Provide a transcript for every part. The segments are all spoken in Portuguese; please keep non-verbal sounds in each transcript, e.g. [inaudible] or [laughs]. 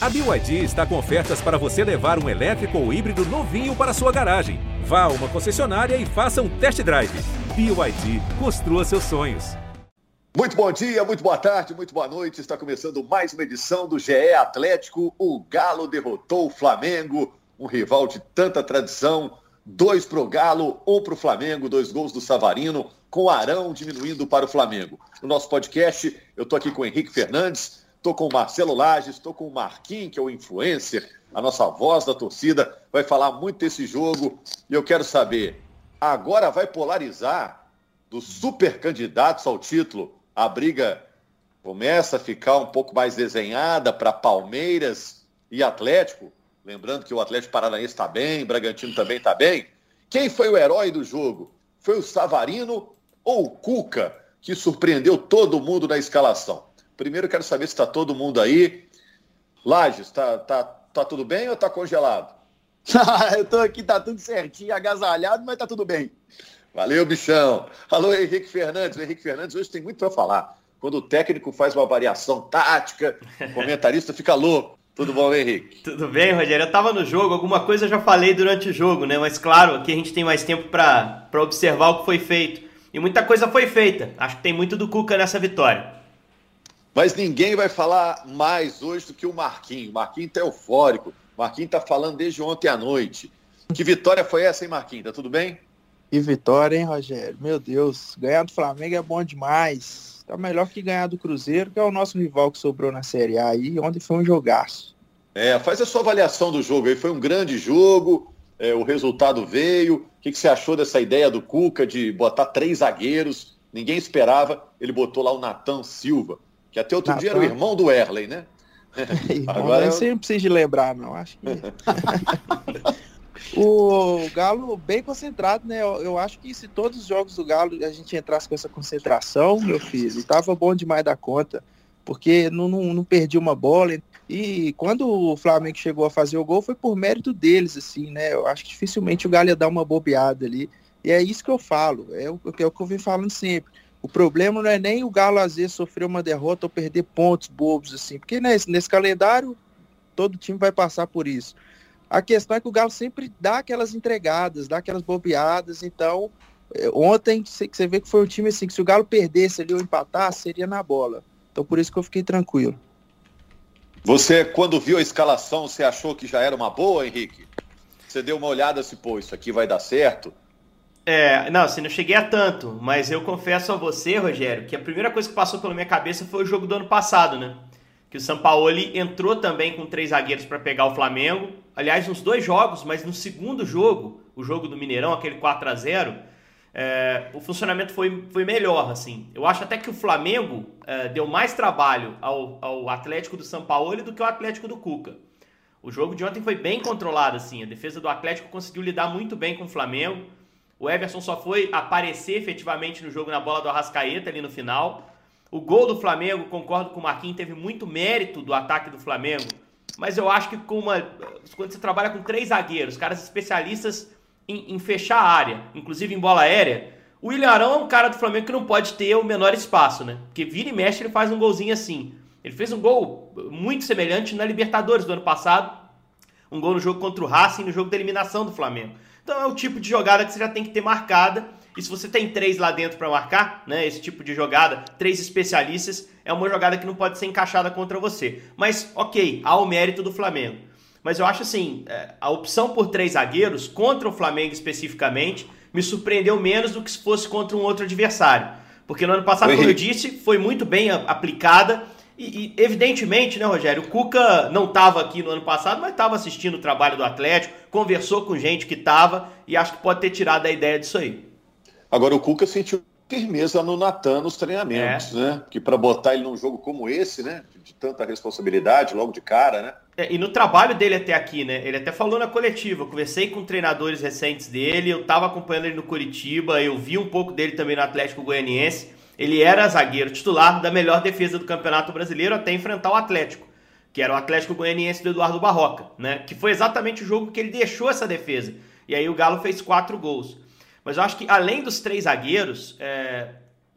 A BYD está com ofertas para você levar um elétrico ou híbrido novinho para sua garagem. Vá a uma concessionária e faça um test drive. BYD, construa seus sonhos. Muito bom dia, muito boa tarde, muito boa noite. Está começando mais uma edição do GE Atlético. O Galo derrotou o Flamengo, um rival de tanta tradição. Dois para o Galo, um para o Flamengo, dois gols do Savarino, com o Arão diminuindo para o Flamengo. No nosso podcast, eu estou aqui com o Henrique Fernandes, Estou com o Marcelo Lages, estou com o Marquinhos, que é o influencer, a nossa voz da torcida, vai falar muito desse jogo. E eu quero saber, agora vai polarizar dos super candidatos ao título? A briga começa a ficar um pouco mais desenhada para Palmeiras e Atlético. Lembrando que o Atlético Paranaense está bem, Bragantino também está bem. Quem foi o herói do jogo? Foi o Savarino ou o Cuca, que surpreendeu todo mundo na escalação? Primeiro eu quero saber se está todo mundo aí. Lages, tá, tá, tá tudo bem ou está congelado? [laughs] eu estou aqui, tá tudo certinho, agasalhado, mas tá tudo bem. Valeu, bichão. Alô, Henrique Fernandes. O Henrique Fernandes hoje tem muito para falar. Quando o técnico faz uma variação tática, o comentarista fica louco. Tudo bom, Henrique? Tudo bem, Rogério. Eu estava no jogo, alguma coisa eu já falei durante o jogo, né? Mas claro, aqui a gente tem mais tempo para observar o que foi feito. E muita coisa foi feita. Acho que tem muito do Cuca nessa vitória. Mas ninguém vai falar mais hoje do que o Marquinhos. O Marquinhos está eufórico. O Marquinhos está falando desde ontem à noite. Que vitória foi essa, hein, Marquinhos? Tá tudo bem? Que vitória, hein, Rogério? Meu Deus, ganhar do Flamengo é bom demais. Tá melhor que ganhar do Cruzeiro, que é o nosso rival que sobrou na Série A aí. Ontem foi um jogaço. É, faz a sua avaliação do jogo aí. Foi um grande jogo, é, o resultado veio. O que, que você achou dessa ideia do Cuca de botar três zagueiros? Ninguém esperava. Ele botou lá o Natan Silva que até outro dia era o irmão do Erley, né? [laughs] Agora eu... você não precisa de lembrar, não. Acho que. [laughs] o Galo bem concentrado, né? Eu, eu, acho que se todos os jogos do Galo a gente entrasse com essa concentração, meu filho, tava bom demais da conta, porque não, não, não perdi uma bola. E quando o Flamengo chegou a fazer o gol, foi por mérito deles, assim, né? Eu acho que dificilmente o Galo ia dar uma bobeada ali. E é isso que eu falo, é o, é o que eu venho falando sempre. O problema não é nem o Galo às vezes sofrer uma derrota ou perder pontos bobos assim, porque nesse, nesse calendário todo time vai passar por isso. A questão é que o Galo sempre dá aquelas entregadas, dá aquelas bobeadas, então é, ontem você vê que foi um time assim, que se o Galo perdesse ali ou empatasse, seria na bola. Então por isso que eu fiquei tranquilo. Você, quando viu a escalação, você achou que já era uma boa, Henrique? Você deu uma olhada se, pô, isso aqui vai dar certo? É, não, assim, não cheguei a tanto, mas eu confesso a você, Rogério, que a primeira coisa que passou pela minha cabeça foi o jogo do ano passado, né? Que o Sampaoli entrou também com três zagueiros para pegar o Flamengo. Aliás, nos dois jogos, mas no segundo jogo, o jogo do Mineirão, aquele 4 a 0 é, o funcionamento foi, foi melhor, assim. Eu acho até que o Flamengo é, deu mais trabalho ao, ao Atlético do Sampaoli do que o Atlético do Cuca. O jogo de ontem foi bem controlado, assim. A defesa do Atlético conseguiu lidar muito bem com o Flamengo. O Everson só foi aparecer efetivamente no jogo na bola do Arrascaeta ali no final. O gol do Flamengo, concordo com o Marquinhos, teve muito mérito do ataque do Flamengo. Mas eu acho que com uma, quando você trabalha com três zagueiros, caras especialistas em, em fechar a área, inclusive em bola aérea, o William Arão é um cara do Flamengo que não pode ter o menor espaço, né? Porque vira e mexe ele faz um golzinho assim. Ele fez um gol muito semelhante na Libertadores do ano passado. Um gol no jogo contra o Racing, no jogo da eliminação do Flamengo. Então é o tipo de jogada que você já tem que ter marcada. E se você tem três lá dentro para marcar, né, esse tipo de jogada, três especialistas, é uma jogada que não pode ser encaixada contra você. Mas, ok, há o mérito do Flamengo. Mas eu acho assim, é, a opção por três zagueiros, contra o Flamengo especificamente, me surpreendeu menos do que se fosse contra um outro adversário. Porque no ano passado, como eu disse, foi muito bem aplicada e, e, evidentemente, né, Rogério, o Cuca não estava aqui no ano passado, mas estava assistindo o trabalho do Atlético, conversou com gente que estava e acho que pode ter tirado a ideia disso aí. Agora, o Cuca sentiu firmeza no Natan nos treinamentos, é. né? Que para botar ele num jogo como esse, né? De, tanta responsabilidade logo de cara, né? É, e no trabalho dele até aqui, né? Ele até falou na coletiva. Eu conversei com treinadores recentes dele, eu estava acompanhando ele no Curitiba, eu vi um pouco dele também no Atlético Goianiense. Ele era zagueiro titular da melhor defesa do Campeonato Brasileiro até enfrentar o Atlético, que era o Atlético Goianiense do Eduardo Barroca, né? Que foi exatamente o jogo que ele deixou essa defesa. E aí o Galo fez quatro gols. Mas eu acho que além dos três zagueiros, é,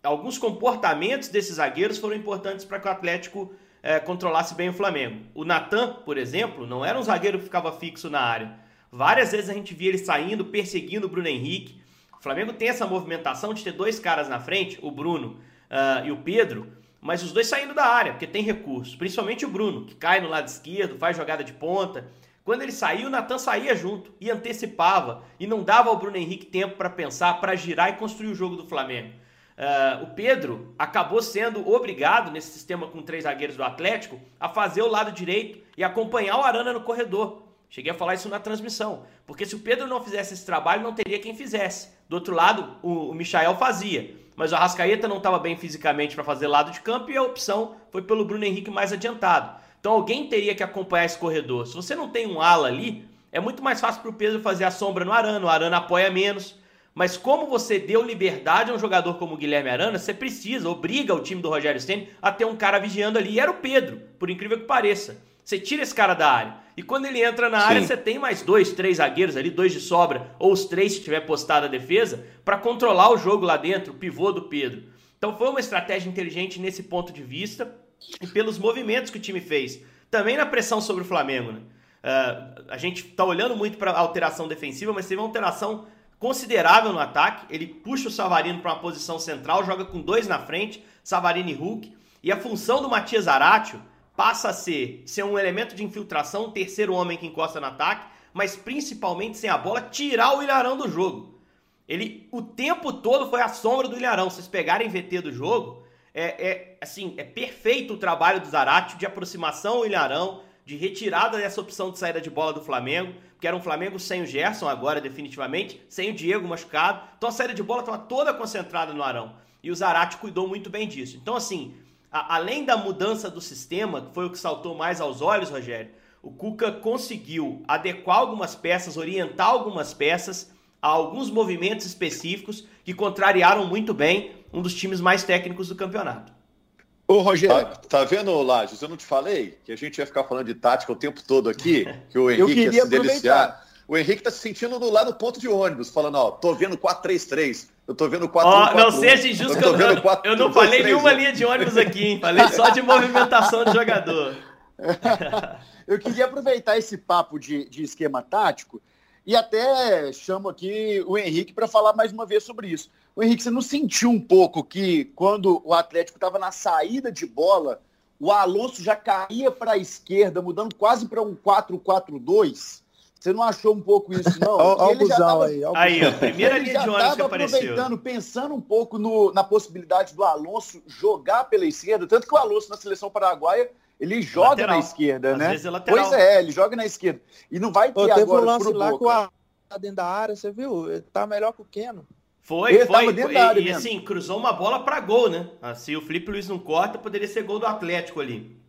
alguns comportamentos desses zagueiros foram importantes para que o Atlético é, controlasse bem o Flamengo. O Natan, por exemplo, não era um zagueiro que ficava fixo na área. Várias vezes a gente via ele saindo, perseguindo o Bruno Henrique. O Flamengo tem essa movimentação de ter dois caras na frente, o Bruno uh, e o Pedro, mas os dois saindo da área, porque tem recurso. Principalmente o Bruno, que cai no lado esquerdo, faz jogada de ponta. Quando ele saiu, o Natan saía junto e antecipava e não dava ao Bruno Henrique tempo para pensar, para girar e construir o jogo do Flamengo. Uh, o Pedro acabou sendo obrigado, nesse sistema com três zagueiros do Atlético, a fazer o lado direito e acompanhar o Arana no corredor. Cheguei a falar isso na transmissão. Porque se o Pedro não fizesse esse trabalho, não teria quem fizesse. Do outro lado, o, o Michael fazia. Mas o Arrascaeta não estava bem fisicamente para fazer lado de campo e a opção foi pelo Bruno Henrique mais adiantado. Então alguém teria que acompanhar esse corredor. Se você não tem um ala ali, é muito mais fácil para o Pedro fazer a sombra no Arana. O Arana apoia menos. Mas como você deu liberdade a um jogador como o Guilherme Arana, você precisa, obriga o time do Rogério Ceni a ter um cara vigiando ali. E era o Pedro, por incrível que pareça. Você tira esse cara da área. E quando ele entra na Sim. área, você tem mais dois, três zagueiros ali, dois de sobra, ou os três se tiver postado a defesa, para controlar o jogo lá dentro, o pivô do Pedro. Então foi uma estratégia inteligente nesse ponto de vista e pelos movimentos que o time fez. Também na pressão sobre o Flamengo. Né? Uh, a gente está olhando muito para a alteração defensiva, mas teve uma alteração considerável no ataque. Ele puxa o Savarino para uma posição central, joga com dois na frente, Savarino e Hulk. E a função do Matias Aratio passa a ser, ser um elemento de infiltração, um terceiro homem que encosta no ataque, mas principalmente sem a bola, tirar o Ilharão do jogo. Ele o tempo todo foi a sombra do Ilharão. Se vocês pegarem VT do jogo, é, é assim, é perfeito o trabalho do Zarate de aproximação ao Ilharão, de retirada dessa opção de saída de bola do Flamengo, que era um Flamengo sem o Gerson agora definitivamente, sem o Diego machucado. Então a saída de bola estava toda concentrada no Arão. E o Zarate cuidou muito bem disso. Então assim, a, além da mudança do sistema, que foi o que saltou mais aos olhos, Rogério, o Cuca conseguiu adequar algumas peças, orientar algumas peças a alguns movimentos específicos que contrariaram muito bem um dos times mais técnicos do campeonato. Ô, Rogério. Tá, tá vendo, Lages? Eu não te falei que a gente ia ficar falando de tática o tempo todo aqui, [laughs] que o Henrique ia se deliciar. O Henrique tá se sentindo no, lá no ponto de ônibus, falando, ó, tô vendo 4-3-3, eu tô vendo 4 Ó, oh, não seja injusto que eu, eu, 4, eu não 4, falei 3, nenhuma 3. linha de ônibus aqui, hein? Falei só de movimentação de jogador. [laughs] eu queria aproveitar esse papo de, de esquema tático e até chamo aqui o Henrique para falar mais uma vez sobre isso. O Henrique, você não sentiu um pouco que quando o Atlético estava na saída de bola, o Alonso já caía para a esquerda, mudando quase para um 4-4-2? Você não achou um pouco isso, não? Olha o busão aí. Ó, aí, a primeira linha de ônibus que apareceu. aproveitando, pensando um pouco no, na possibilidade do Alonso jogar pela esquerda, tanto que o Alonso na seleção paraguaia, ele joga lateral. na esquerda, Às né? Vezes é lateral. Pois é, ele joga na esquerda. E não vai ter Pô, agora um lance lá com a dentro da área, você viu? Ele tá melhor que o Keno. Foi, ele foi. foi e, e assim, cruzou uma bola para gol, né? Se o Felipe Luiz não corta, poderia ser gol do Atlético ali.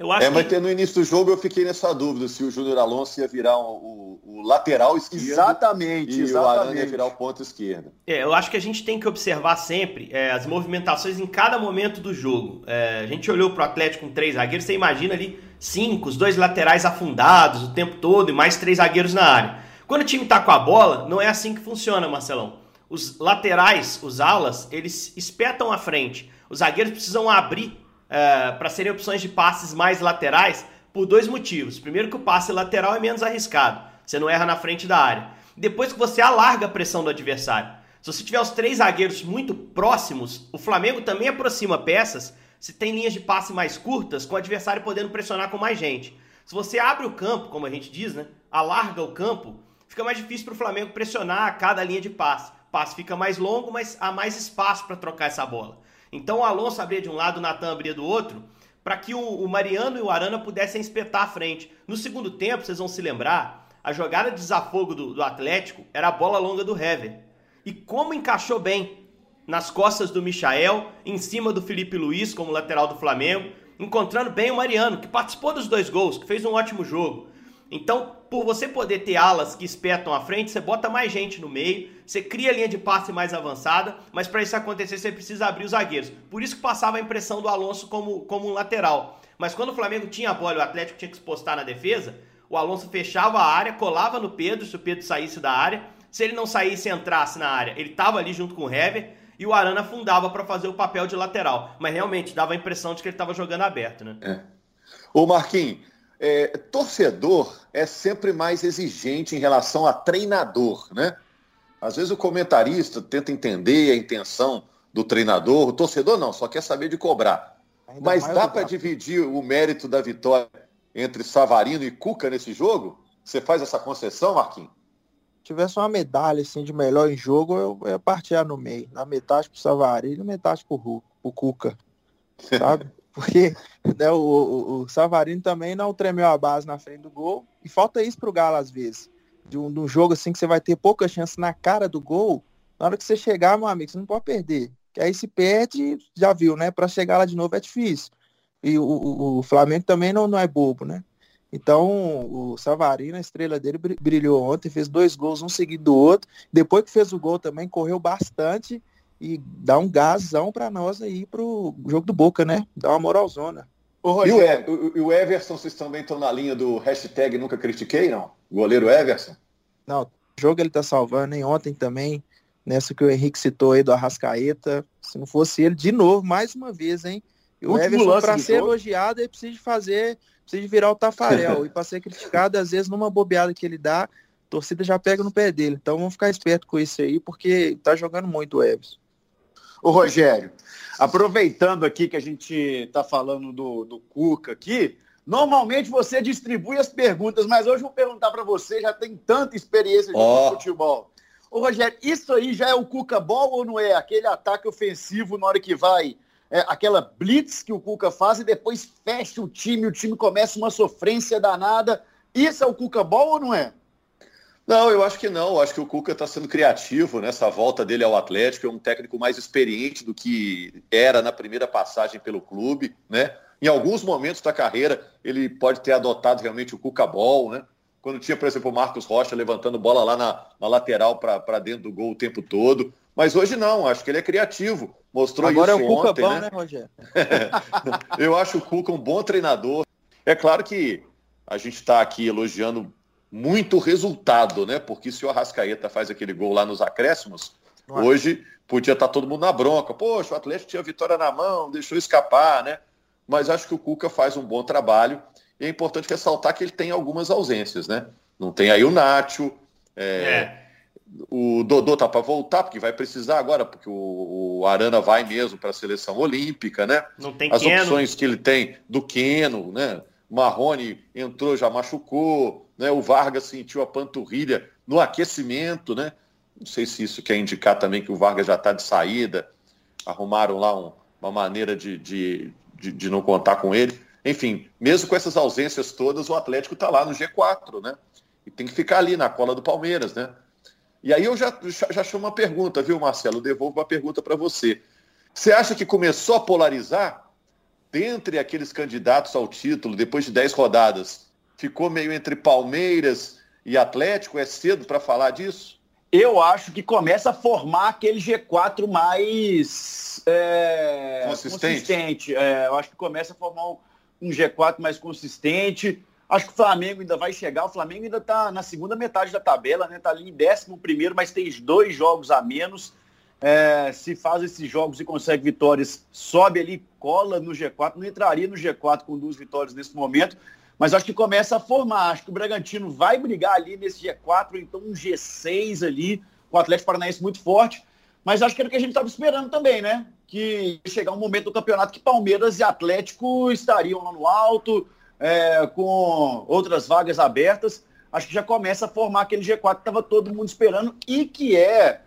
Eu acho é, mas que... no início do jogo eu fiquei nessa dúvida se o Júnior Alonso ia virar o, o, o lateral esquerdo. Exatamente, e exatamente. o Arana ia virar o ponto esquerdo. É, eu acho que a gente tem que observar sempre é, as movimentações em cada momento do jogo. É, a gente olhou para o Atlético com três zagueiros, você imagina ali cinco, os dois laterais afundados o tempo todo e mais três zagueiros na área. Quando o time está com a bola, não é assim que funciona, Marcelão os laterais, os alas, eles espetam à frente. Os zagueiros precisam abrir uh, para serem opções de passes mais laterais por dois motivos. Primeiro que o passe lateral é menos arriscado, você não erra na frente da área. Depois que você alarga a pressão do adversário. Se você tiver os três zagueiros muito próximos, o Flamengo também aproxima peças se tem linhas de passe mais curtas, com o adversário podendo pressionar com mais gente. Se você abre o campo, como a gente diz, né? Alarga o campo, fica mais difícil para o Flamengo pressionar cada linha de passe passe fica mais longo, mas há mais espaço para trocar essa bola. Então o Alonso abria de um lado, o Natan abria do outro, para que o, o, Mariano e o Arana pudessem espetar à frente. No segundo tempo, vocês vão se lembrar, a jogada de desafogo do, do Atlético era a bola longa do Hever. E como encaixou bem nas costas do Michael, em cima do Felipe Luiz como lateral do Flamengo, encontrando bem o Mariano, que participou dos dois gols, que fez um ótimo jogo. Então, por você poder ter alas que espetam à frente, você bota mais gente no meio, você cria a linha de passe mais avançada, mas para isso acontecer você precisa abrir os zagueiros. Por isso que passava a impressão do Alonso como, como um lateral. Mas quando o Flamengo tinha a bola e o Atlético tinha que se postar na defesa, o Alonso fechava a área, colava no Pedro, se o Pedro saísse da área. Se ele não saísse e entrasse na área, ele estava ali junto com o Hever e o Arana afundava para fazer o papel de lateral. Mas realmente dava a impressão de que ele estava jogando aberto, né? É. Ô Marquinhos, é, torcedor é sempre mais exigente em relação a treinador, né? Às vezes o comentarista tenta entender a intenção do treinador, o torcedor não, só quer saber de cobrar. Ainda Mas dá para dividir o mérito da vitória entre Savarino e Cuca nesse jogo? Você faz essa concessão, Marquinhos? Se tivesse uma medalha assim, de melhor em jogo, eu ia partir no meio. Na metade pro Savarino e metade pro, pro Cuca. Sabe? [laughs] Porque né, o, o, o, Savarino também não tremeu a base na frente do gol. E falta isso pro Galo às vezes. De um, de um jogo assim que você vai ter pouca chance na cara do gol. Na hora que você chegar, meu amigo, você não pode perder. Que aí se perde, já viu, né? Para chegar lá de novo é difícil. E o, o, o, Flamengo também não, não é bobo, né? Então, o Savarino, a estrela dele, brilhou ontem, fez dois gols, um seguido do outro. Depois que fez o gol também, correu bastante e dá um gazão para nós aí pro jogo do Boca, né? Dá uma moralzona. Ô, e, o, e o Everson, vocês também estão na linha do hashtag nunca critiquei, não? O goleiro Everson? Não, o jogo ele tá salvando, nem ontem também, nessa que o Henrique citou aí do Arrascaeta. Se não fosse ele, de novo, mais uma vez, hein? E o Everson, para ser jogo. elogiado, ele precisa de fazer, precisa de virar o Tafarel. [laughs] e para ser criticado, às vezes, numa bobeada que ele dá, a torcida já pega no pé dele. Então vamos ficar esperto com isso aí, porque tá jogando muito o Everson. Ô Rogério, aproveitando aqui que a gente está falando do, do Cuca aqui, normalmente você distribui as perguntas, mas hoje eu vou perguntar para você, já tem tanta experiência de oh. futebol. Ô Rogério, isso aí já é o Cuca Ball ou não é? Aquele ataque ofensivo na hora que vai, é, aquela blitz que o Cuca faz e depois fecha o time, o time começa uma sofrência danada. Isso é o Cuca Ball ou não é? Não, eu acho que não. Eu acho que o Cuca está sendo criativo nessa volta dele ao Atlético. É um técnico mais experiente do que era na primeira passagem pelo clube, né? Em alguns momentos da carreira, ele pode ter adotado realmente o Cuca Ball, né? Quando tinha, por exemplo, o Marcos Rocha levantando bola lá na, na lateral para dentro do gol o tempo todo. Mas hoje não, acho que ele é criativo. Mostrou Agora isso é o Cuca ontem, bom, né, né Rogério? [laughs] eu acho o Cuca um bom treinador. É claro que a gente está aqui elogiando muito resultado, né? Porque se o Arrascaeta faz aquele gol lá nos acréscimos, Nossa. hoje podia estar tá todo mundo na bronca. Poxa, o Atlético tinha a vitória na mão, deixou escapar, né? Mas acho que o Cuca faz um bom trabalho. E é importante ressaltar que ele tem algumas ausências, né? Não tem aí o Nacho, é, é. o Dodô tá para voltar, porque vai precisar agora, porque o, o Arana vai mesmo para a seleção olímpica, né? Não tem As Keno. opções que ele tem do Queno, né? Marrone entrou, já machucou, né? O Vargas sentiu a panturrilha no aquecimento, né? Não sei se isso quer indicar também que o Vargas já está de saída. Arrumaram lá um, uma maneira de, de, de, de, não contar com ele. Enfim, mesmo com essas ausências todas, o Atlético está lá no G4, né? E tem que ficar ali na cola do Palmeiras, né? E aí eu já, já, chamo uma pergunta, viu, Marcelo? Devolvo uma pergunta para você. Você acha que começou a polarizar dentre aqueles candidatos ao título, depois de 10 rodadas? ficou meio entre Palmeiras e Atlético? É cedo para falar disso? Eu acho que começa a formar aquele G4 mais é, consistente. consistente. É, eu acho que começa a formar um, um, G4 mais consistente. Acho que o Flamengo ainda vai chegar. O Flamengo ainda está na segunda metade da tabela, né? Está ali em décimo primeiro, mas tem dois jogos a menos. É, se faz esses jogos e consegue vitórias, sobe ali, cola no G4. Não entraria no G4 com duas vitórias nesse momento mas acho que começa a formar. Acho que o Bragantino vai brigar ali nesse G4, então um G6 ali, com o Atlético Paranaense muito forte. Mas acho que era o que a gente estava esperando também, né? Que chegar um momento do campeonato que Palmeiras e Atlético estariam lá no alto, é, com outras vagas abertas. Acho que já começa a formar aquele G4 que estava todo mundo esperando e que é, é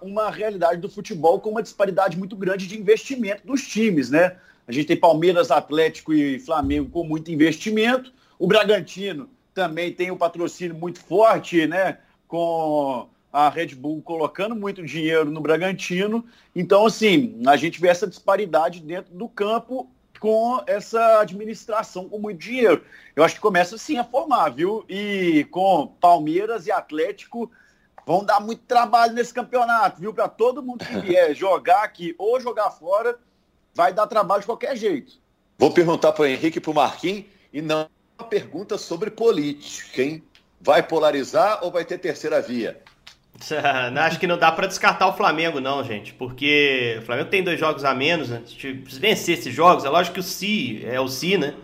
uma realidade do futebol com uma disparidade muito grande de investimento dos times, né? A gente tem Palmeiras, Atlético e Flamengo com muito investimento. O Bragantino também tem um patrocínio muito forte, né? Com a Red Bull colocando muito dinheiro no Bragantino. Então, assim, a gente vê essa disparidade dentro do campo com essa administração com muito dinheiro. Eu acho que começa sim a formar, viu? E com Palmeiras e Atlético vão dar muito trabalho nesse campeonato, viu? Para todo mundo que vier [laughs] jogar aqui ou jogar fora, vai dar trabalho de qualquer jeito. Vou perguntar para o Henrique e para o Marquinhos, e não uma pergunta sobre política, hein? Vai polarizar ou vai ter terceira via? [laughs] Acho que não dá para descartar o Flamengo, não, gente, porque o Flamengo tem dois jogos a menos, né? Se vencer esses jogos, é lógico que o Si é o Si, né?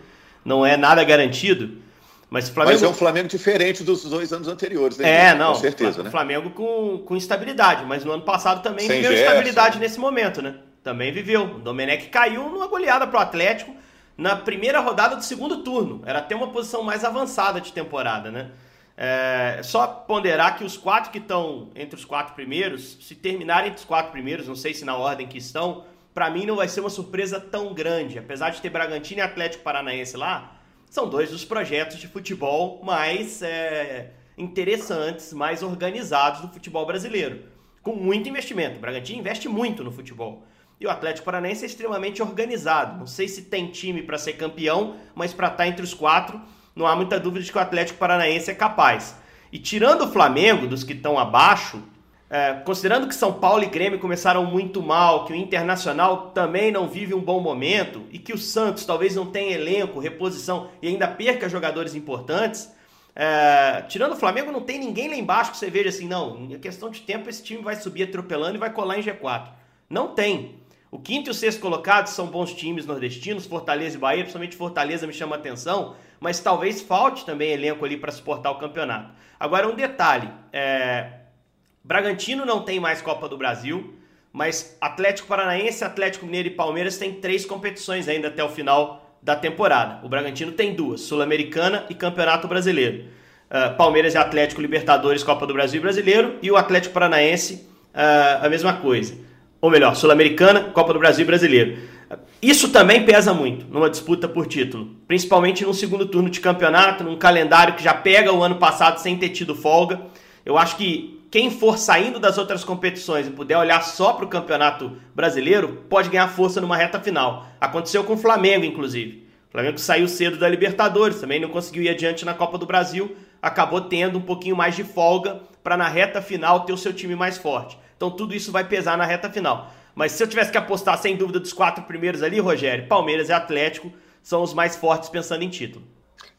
não é nada garantido. Mas, Flamengo... Mas é um Flamengo diferente dos dois anos anteriores, né? É, não. Com certeza, né? Flamengo com, com instabilidade, mas no ano passado também Sem viveu gesto, instabilidade nesse momento, né? Também viveu. O Domenech caiu numa goleada pro Atlético na primeira rodada do segundo turno. Era até uma posição mais avançada de temporada, né? É, só ponderar que os quatro que estão entre os quatro primeiros, se terminarem entre os quatro primeiros, não sei se na ordem que estão, para mim não vai ser uma surpresa tão grande. Apesar de ter Bragantino e Atlético Paranaense lá, são dois dos projetos de futebol mais é, interessantes, mais organizados do futebol brasileiro. Com muito investimento. O Bragantino investe muito no futebol. E o Atlético Paranaense é extremamente organizado. Não sei se tem time para ser campeão, mas para estar tá entre os quatro, não há muita dúvida de que o Atlético Paranaense é capaz. E tirando o Flamengo, dos que estão abaixo, é, considerando que São Paulo e Grêmio começaram muito mal, que o Internacional também não vive um bom momento e que o Santos talvez não tenha elenco, reposição e ainda perca jogadores importantes, é, tirando o Flamengo, não tem ninguém lá embaixo que você veja assim, não, em questão de tempo esse time vai subir atropelando e vai colar em G4. Não tem. O quinto e o sexto colocados são bons times nordestinos, Fortaleza e Bahia, principalmente Fortaleza me chama a atenção, mas talvez falte também elenco ali para suportar o campeonato. Agora, um detalhe: é, Bragantino não tem mais Copa do Brasil, mas Atlético Paranaense, Atlético Mineiro e Palmeiras têm três competições ainda até o final da temporada. O Bragantino tem duas: Sul-Americana e Campeonato Brasileiro. Uh, Palmeiras e Atlético Libertadores, Copa do Brasil e Brasileiro, e o Atlético Paranaense uh, a mesma coisa. Ou melhor, Sul-Americana, Copa do Brasil e Brasileiro. Isso também pesa muito numa disputa por título, principalmente no segundo turno de campeonato, num calendário que já pega o ano passado sem ter tido folga. Eu acho que quem for saindo das outras competições e puder olhar só para o campeonato brasileiro, pode ganhar força numa reta final. Aconteceu com o Flamengo, inclusive. O Flamengo saiu cedo da Libertadores, também não conseguiu ir adiante na Copa do Brasil, acabou tendo um pouquinho mais de folga para na reta final ter o seu time mais forte. Então tudo isso vai pesar na reta final. Mas se eu tivesse que apostar sem dúvida dos quatro primeiros ali, Rogério, Palmeiras e Atlético são os mais fortes pensando em título.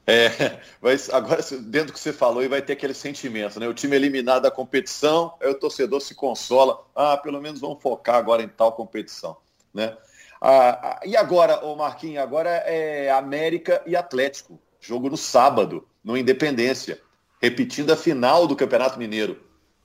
É, [laughs] mas agora, dentro do que você falou, vai ter aquele sentimento, né? O time eliminado da competição, aí o torcedor se consola. Ah, pelo menos vamos focar agora em tal competição, né? Ah, e agora, o Marquinhos, agora é América e Atlético. Jogo no sábado, no Independência. Repetindo a final do Campeonato Mineiro.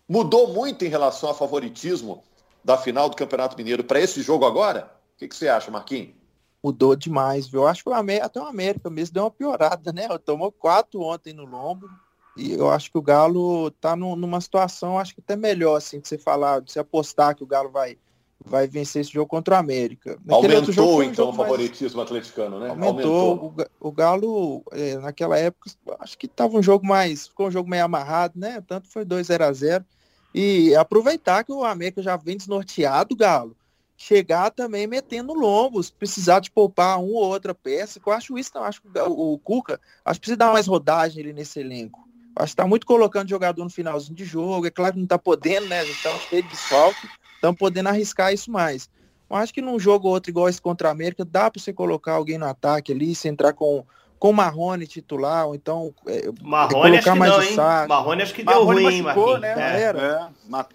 Mudou muito em relação ao favoritismo da final do Campeonato Mineiro para esse jogo agora? O que, que você acha, Marquinhos? Mudou demais, viu? Eu acho que o América, até o América mesmo deu uma piorada, né? Tomou quatro ontem no lombo. E eu acho que o Galo tá no, numa situação, acho que até melhor, assim, de você falar, de você apostar que o Galo vai, vai vencer esse jogo contra o América. Naquele Aumentou, jogo, então, o favoritismo mais... atleticano, né? Aumentou. Aumentou. O, o, Galo, é, naquela época, acho que tava um jogo mais, ficou um jogo meio amarrado, né? Tanto foi 2 0 a 0 E aproveitar que o América já vem desnorteado, Galo chegar também metendo lombos, precisar de poupar uma ou outra peça, que eu acho isso, não, acho que o, o Cuca, acho que precisa dar mais rodagem ali nesse elenco. Acho que está muito colocando jogador no finalzinho de jogo, é claro que não está podendo, né, a gente tá cheio de desfalque, estamos podendo arriscar isso mais. Eu acho que num jogo ou outro igual esse contra a América, dá para você colocar alguém no ataque ali, se entrar com com o Marrone titular, ou então é, Marrone colocar mais não, hein? Saco. Marrone acho que deu Marrone ruim, machucou, né? É.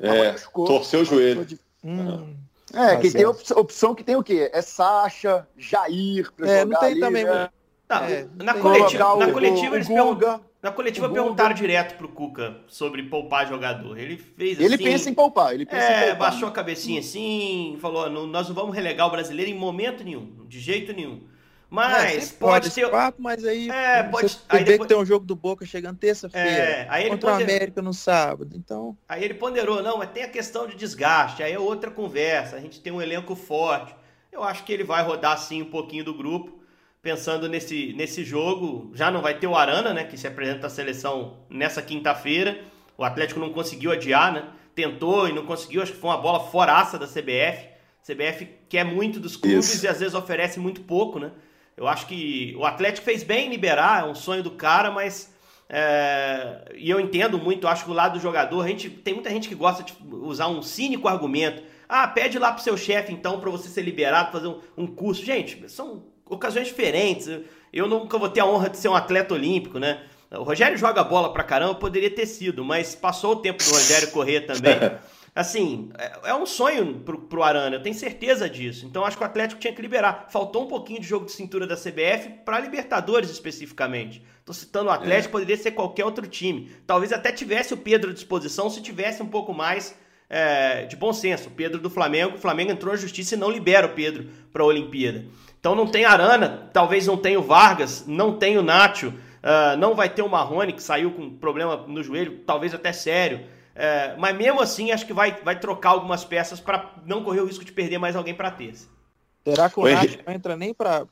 É. É. Torceu o joelho. De... Hum. É, que tem opção, opção, que tem o quê? É Sacha, Jair, pra é, não tem ali, também. Né? Não, é, na, coletiva, na coletiva, eles perguntam, na coletiva perguntaram direto pro Cuca sobre poupar jogador. Ele fez Ele assim, pensa em poupar, ele pensa é, em poupar. baixou a cabecinha assim, falou: nós não vamos relegar o brasileiro em momento nenhum, de jeito nenhum. Mas é, pode ter. Papo, mas aí. É, pode. Você aí depois... que tem um jogo do Boca chegando terça-feira. É, aí ele contra ponder... o América no sábado. Então. Aí ele ponderou, não, mas tem a questão de desgaste. Aí é outra conversa. A gente tem um elenco forte. Eu acho que ele vai rodar sim um pouquinho do grupo. Pensando nesse, nesse jogo, já não vai ter o Arana, né? Que se apresenta à seleção nessa quinta-feira. O Atlético não conseguiu adiar, né? Tentou e não conseguiu. Acho que foi uma bola foraça da CBF. A CBF quer muito dos clubes Isso. e às vezes oferece muito pouco, né? Eu acho que o Atlético fez bem em liberar, é um sonho do cara, mas. É, e eu entendo muito, acho que o lado do jogador, a gente, tem muita gente que gosta de usar um cínico argumento. Ah, pede lá pro seu chefe então para você ser liberado, fazer um, um curso. Gente, são ocasiões diferentes. Eu nunca vou ter a honra de ser um atleta olímpico, né? O Rogério joga bola pra caramba, poderia ter sido, mas passou o tempo do Rogério correr também. [laughs] assim, é, é um sonho pro, pro Arana, eu tenho certeza disso. Então acho que o Atlético tinha que liberar. Faltou um pouquinho de jogo de cintura da CBF para Libertadores especificamente. Tô citando o Atlético, é. poderia ser qualquer outro time. Talvez até tivesse o Pedro à disposição se tivesse um pouco mais é, de bom senso. O Pedro do Flamengo, o Flamengo entrou na justiça e não libera o Pedro para a Olimpíada. Então não tem Arana, talvez não tenha o Vargas, não tem o Nacho, uh, não vai ter o Marrone, que saiu com problema no joelho, talvez até sério. É, mas mesmo assim, acho que vai, vai trocar algumas peças para não correr o risco de perder mais alguém para terça. Será que o Nath não entra nem para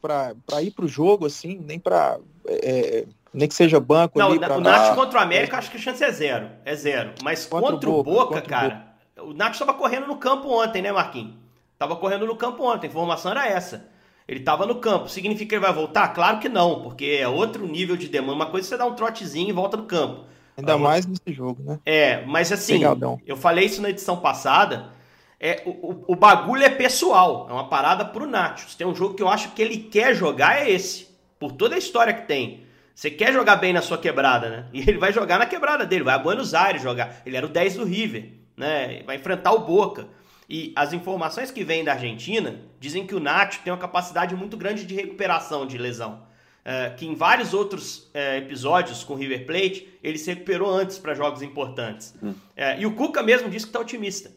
ir para o jogo, assim, nem para. É, é, nem que seja banco. Não, ali o Nath contra o América, acho que a chance é zero. É zero. Mas contra, contra o Boca, Boca cara, o, Boca. o Nath estava correndo no campo ontem, né, Marquinhos? Tava correndo no campo ontem, a informação era essa. Ele estava no campo. Significa que ele vai voltar? Claro que não, porque é outro nível de demanda. Uma coisa é você dar um trotezinho e volta no campo. Ainda mais nesse jogo, né? É, mas assim, eu falei isso na edição passada. É, o, o, bagulho é pessoal, é uma parada pro Nacho. Se tem um jogo que eu acho que ele quer jogar, é esse. Por toda a história que tem. Você quer jogar bem na sua quebrada, né? E ele vai jogar na quebrada dele, vai a Buenos Aires jogar. Ele era o 10 do River, né? Vai enfrentar o Boca. E as informações que vêm da Argentina dizem que o Nacho tem uma capacidade muito grande de recuperação de lesão. É, que em vários outros é, episódios com o River Plate, ele se recuperou antes para jogos importantes. Hum. É, e o Cuca mesmo disse que está otimista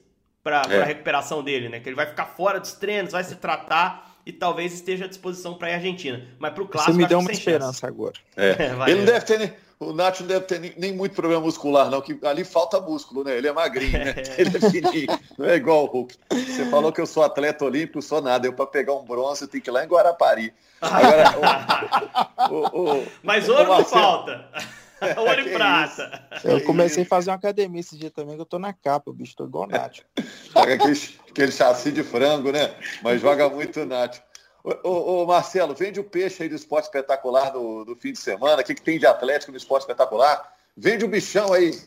para é. a recuperação dele, né? Que ele vai ficar fora dos treinos, vai se tratar e talvez esteja à disposição para ir à Argentina. Mas para o clássico, Você me deu uma esperança chance. agora. É. [laughs] ele não deve ter o Nath não deve ter nem, nem, muito problema muscular, não, que ali falta músculo, né? Ele é magrinho, né? [laughs] Ele é fininho, não é igual o Hulk. Você falou que eu sou atleta olímpico, sou nada. Eu, para pegar um bronze, eu tenho que ir lá em Guarapari. Agora, o, o, o, Mas ouro não falta. [laughs] Ouro e prata. Eu comecei a fazer uma academia esse dia também, que eu tô na capa, o bicho, tô igual o Nath. [laughs] aquele, aquele chassi de frango, né? Mas joga muito Nath. Ô, ô, Marcelo, vende o peixe aí do esporte espetacular do, do fim de semana. O que, que tem de Atlético no esporte espetacular? Vende o bichão aí.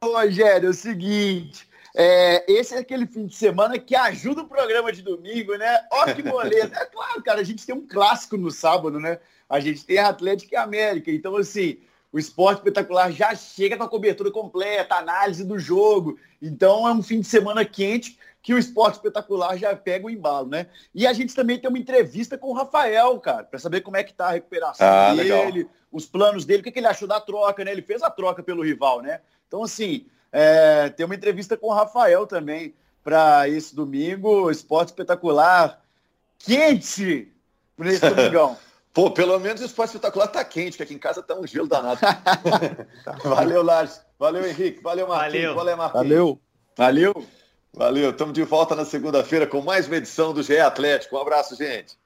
Ô, Rogério, é o seguinte. É, esse é aquele fim de semana que ajuda o programa de domingo, né? Ó, que moleza. É claro, cara, a gente tem um clássico no sábado, né? A gente tem Atlético e América. Então, assim, o esporte espetacular já chega com a cobertura completa, análise do jogo. Então, é um fim de semana quente que o esporte espetacular já pega o embalo, né? E a gente também tem uma entrevista com o Rafael, cara, para saber como é que tá a recuperação ah, dele, legal. os planos dele, o que, que ele achou da troca, né? Ele fez a troca pelo rival, né? Então, assim, é, tem uma entrevista com o Rafael também para esse domingo, esporte espetacular, quente por esse [laughs] domingão. Pô, pelo menos o esporte espetacular tá quente, que aqui em casa tá um gelo danado. [laughs] valeu, Lars. Valeu, Henrique. Valeu, Marquinhos. Valeu, valeu Marquinhos. Valeu. Valeu. Valeu, estamos de volta na segunda-feira com mais uma edição do GE Atlético. Um abraço, gente.